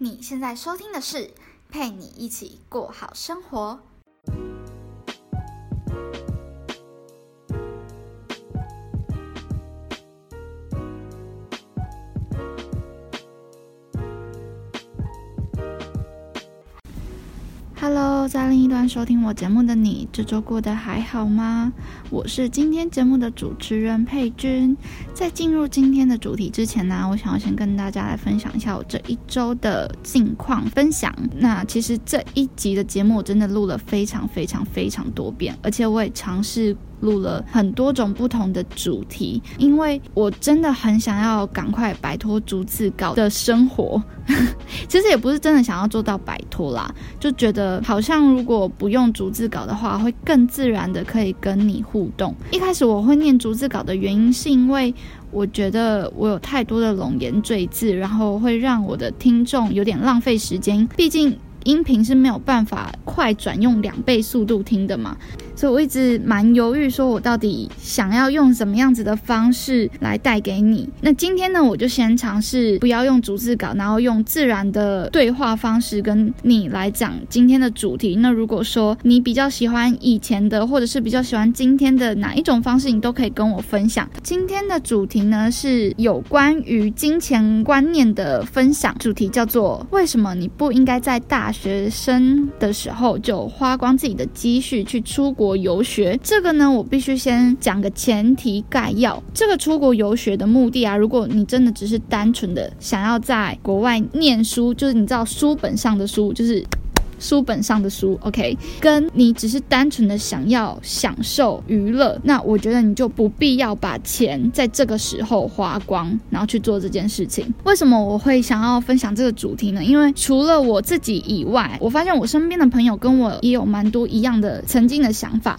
你现在收听的是陪你一起过好生活。在另一端收听我节目的你，这周过得还好吗？我是今天节目的主持人佩君。在进入今天的主题之前呢，我想要先跟大家来分享一下我这一周的近况分享。那其实这一集的节目我真的录了非常非常非常多遍，而且我也尝试。录了很多种不同的主题，因为我真的很想要赶快摆脱逐字稿的生活。其实也不是真的想要做到摆脱啦，就觉得好像如果不用逐字稿的话，会更自然的可以跟你互动。一开始我会念逐字稿的原因，是因为我觉得我有太多的冗言赘字，然后会让我的听众有点浪费时间。毕竟音频是没有办法快转用两倍速度听的嘛。所以我一直蛮犹豫，说我到底想要用什么样子的方式来带给你。那今天呢，我就先尝试不要用逐字稿，然后用自然的对话方式跟你来讲今天的主题。那如果说你比较喜欢以前的，或者是比较喜欢今天的哪一种方式，你都可以跟我分享。今天的主题呢是有关于金钱观念的分享，主题叫做为什么你不应该在大学生的时候就花光自己的积蓄去出国。游学这个呢，我必须先讲个前提概要。这个出国游学的目的啊，如果你真的只是单纯的想要在国外念书，就是你知道书本上的书，就是。书本上的书，OK，跟你只是单纯的想要享受娱乐，那我觉得你就不必要把钱在这个时候花光，然后去做这件事情。为什么我会想要分享这个主题呢？因为除了我自己以外，我发现我身边的朋友跟我也有蛮多一样的曾经的想法。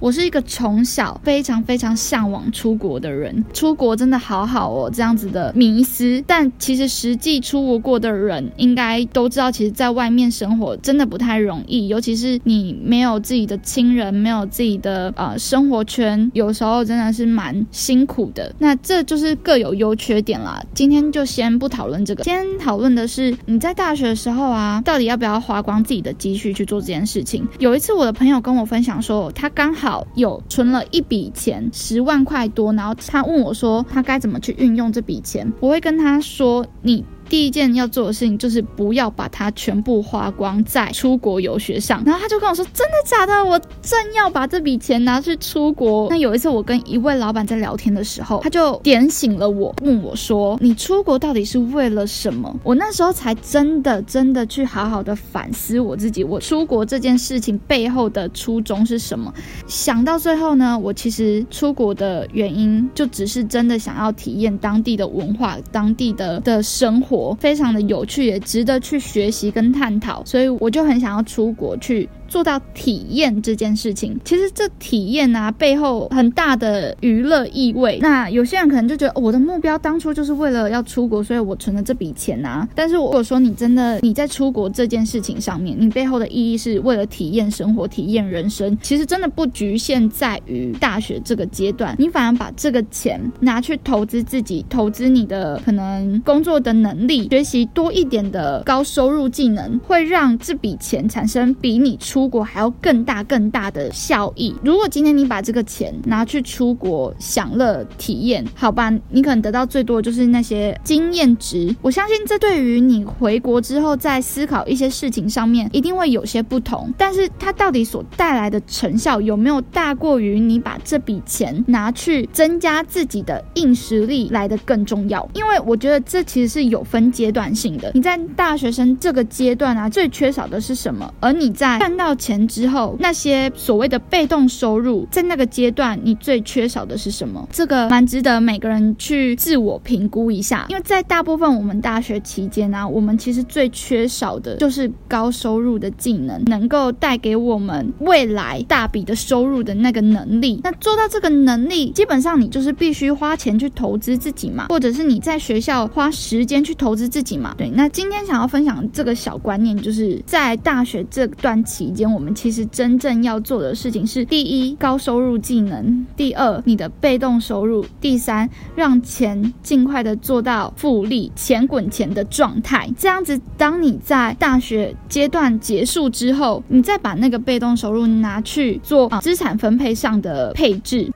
我是一个从小非常非常向往出国的人，出国真的好好哦，这样子的迷思。但其实实际出国过的人应该都知道，其实在外面生活真的不太容易，尤其是你没有自己的亲人，没有自己的呃生活圈，有时候真的是蛮辛苦的。那这就是各有优缺点啦。今天就先不讨论这个，先讨论的是你在大学的时候啊，到底要不要花光自己的积蓄去做这件事情？有一次我的朋友跟我分享说，他刚好。有存了一笔钱，十万块多，然后他问我说，他该怎么去运用这笔钱？我会跟他说，你。第一件要做的事情就是不要把它全部花光在出国游学上。然后他就跟我说：“真的假的？我正要把这笔钱拿去出国。”那有一次我跟一位老板在聊天的时候，他就点醒了我，问我说：“你出国到底是为了什么？”我那时候才真的真的去好好的反思我自己，我出国这件事情背后的初衷是什么？想到最后呢，我其实出国的原因就只是真的想要体验当地的文化、当地的的生活。非常的有趣，也值得去学习跟探讨，所以我就很想要出国去。做到体验这件事情，其实这体验啊背后很大的娱乐意味。那有些人可能就觉得我的目标当初就是为了要出国，所以我存了这笔钱啊。但是如果说你真的你在出国这件事情上面，你背后的意义是为了体验生活、体验人生，其实真的不局限在于大学这个阶段，你反而把这个钱拿去投资自己，投资你的可能工作的能力，学习多一点的高收入技能，会让这笔钱产生比你出出国还要更大更大的效益。如果今天你把这个钱拿去出国享乐体验，好吧，你可能得到最多的就是那些经验值。我相信这对于你回国之后在思考一些事情上面一定会有些不同。但是它到底所带来的成效有没有大过于你把这笔钱拿去增加自己的硬实力来的更重要？因为我觉得这其实是有分阶段性的。你在大学生这个阶段啊，最缺少的是什么？而你在看到钱之后，那些所谓的被动收入，在那个阶段，你最缺少的是什么？这个蛮值得每个人去自我评估一下。因为在大部分我们大学期间呢，我们其实最缺少的就是高收入的技能，能够带给我们未来大笔的收入的那个能力。那做到这个能力，基本上你就是必须花钱去投资自己嘛，或者是你在学校花时间去投资自己嘛。对，那今天想要分享这个小观念，就是在大学这段期间。我们其实真正要做的事情是：第一，高收入技能；第二，你的被动收入；第三，让钱尽快的做到复利、钱滚钱的状态。这样子，当你在大学阶段结束之后，你再把那个被动收入拿去做资产分配上的配置。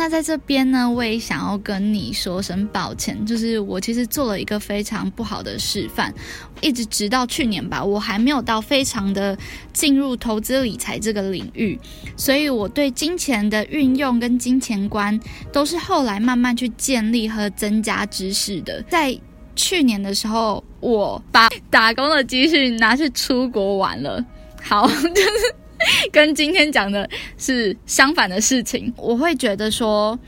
那在这边呢，我也想要跟你说声抱歉，就是我其实做了一个非常不好的示范，一直直到去年吧，我还没有到非常的进入投资理财这个领域，所以我对金钱的运用跟金钱观都是后来慢慢去建立和增加知识的。在去年的时候，我把打工的积蓄拿去出国玩了，好，就是。跟今天讲的是相反的事情，我会觉得说，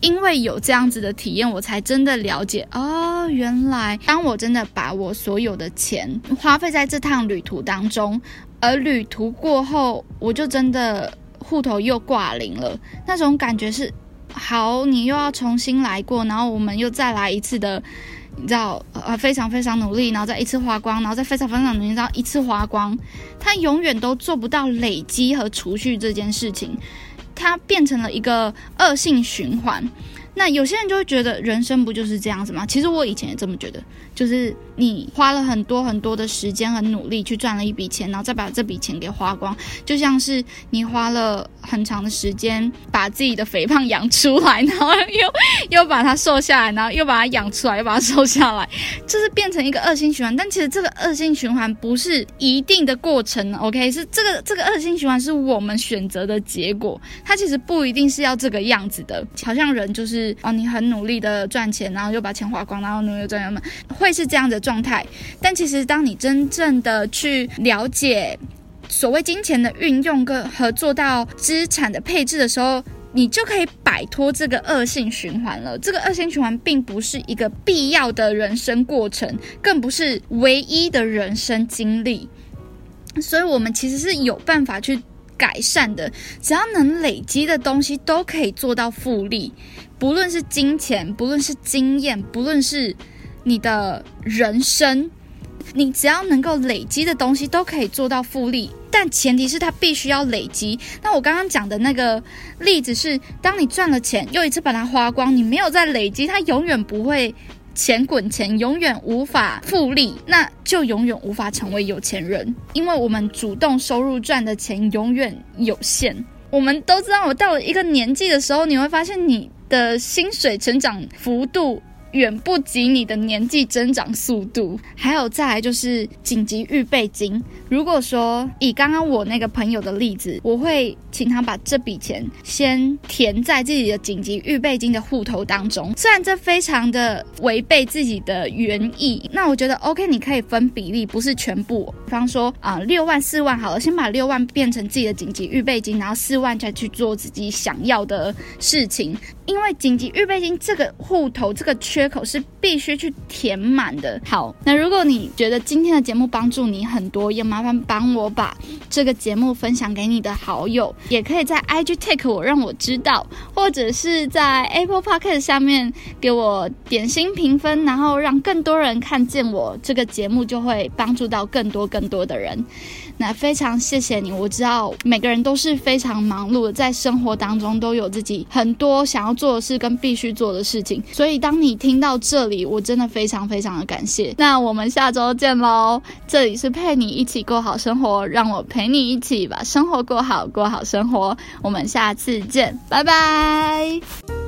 因为有这样子的体验，我才真的了解哦，原来当我真的把我所有的钱花费在这趟旅途当中，而旅途过后，我就真的户头又挂零了，那种感觉是，好，你又要重新来过，然后我们又再来一次的。你知道，呃，非常非常努力，然后再一次花光，然后再非常非常努力，然后一次花光，他永远都做不到累积和储蓄这件事情，它变成了一个恶性循环。那有些人就会觉得，人生不就是这样子吗？其实我以前也这么觉得，就是。你花了很多很多的时间和努力去赚了一笔钱，然后再把这笔钱给花光，就像是你花了很长的时间把自己的肥胖养出来，然后又又把它瘦下来，然后又把它养出来，又把它瘦下来，就是变成一个恶性循环。但其实这个恶性循环不是一定的过程，OK？是这个这个恶性循环是我们选择的结果，它其实不一定是要这个样子的。好像人就是是哦，你很努力的赚钱，然后又把钱花光，然后努力赚钱嘛，会是这样的。状态，但其实当你真正的去了解所谓金钱的运用跟和做到资产的配置的时候，你就可以摆脱这个恶性循环了。这个恶性循环并不是一个必要的人生过程，更不是唯一的人生经历，所以我们其实是有办法去改善的。只要能累积的东西，都可以做到复利，不论是金钱，不论是经验，不论是。你的人生，你只要能够累积的东西都可以做到复利，但前提是它必须要累积。那我刚刚讲的那个例子是，当你赚了钱，又一次把它花光，你没有再累积，它永远不会钱滚钱，永远无法复利，那就永远无法成为有钱人。因为我们主动收入赚的钱永远有限。我们都知道，我到了一个年纪的时候，你会发现你的薪水成长幅度。远不及你的年纪增长速度，还有再来就是紧急预备金。如果说以刚刚我那个朋友的例子，我会请他把这笔钱先填在自己的紧急预备金的户头当中。虽然这非常的违背自己的原意，那我觉得 OK，你可以分比例，不是全部。比方说啊，六万四万好了，先把六万变成自己的紧急预备金，然后四万再去做自己想要的事情。因为紧急预备金这个户头这个缺口是必须去填满的。好，那如果你觉得今天的节目帮助你很多，也麻烦帮我把这个节目分享给你的好友，也可以在 IG take 我让我知道，或者是在 Apple Podcast 下面给我点心评分，然后让更多人看见我这个节目，就会帮助到更多更更多的人。那非常谢谢你，我知道每个人都是非常忙碌的，在生活当中都有自己很多想要做的事跟必须做的事情，所以当你听到这里，我真的非常非常的感谢。那我们下周见喽！这里是陪你一起过好生活，让我陪你一起把生活过好，过好生活。我们下次见，拜拜。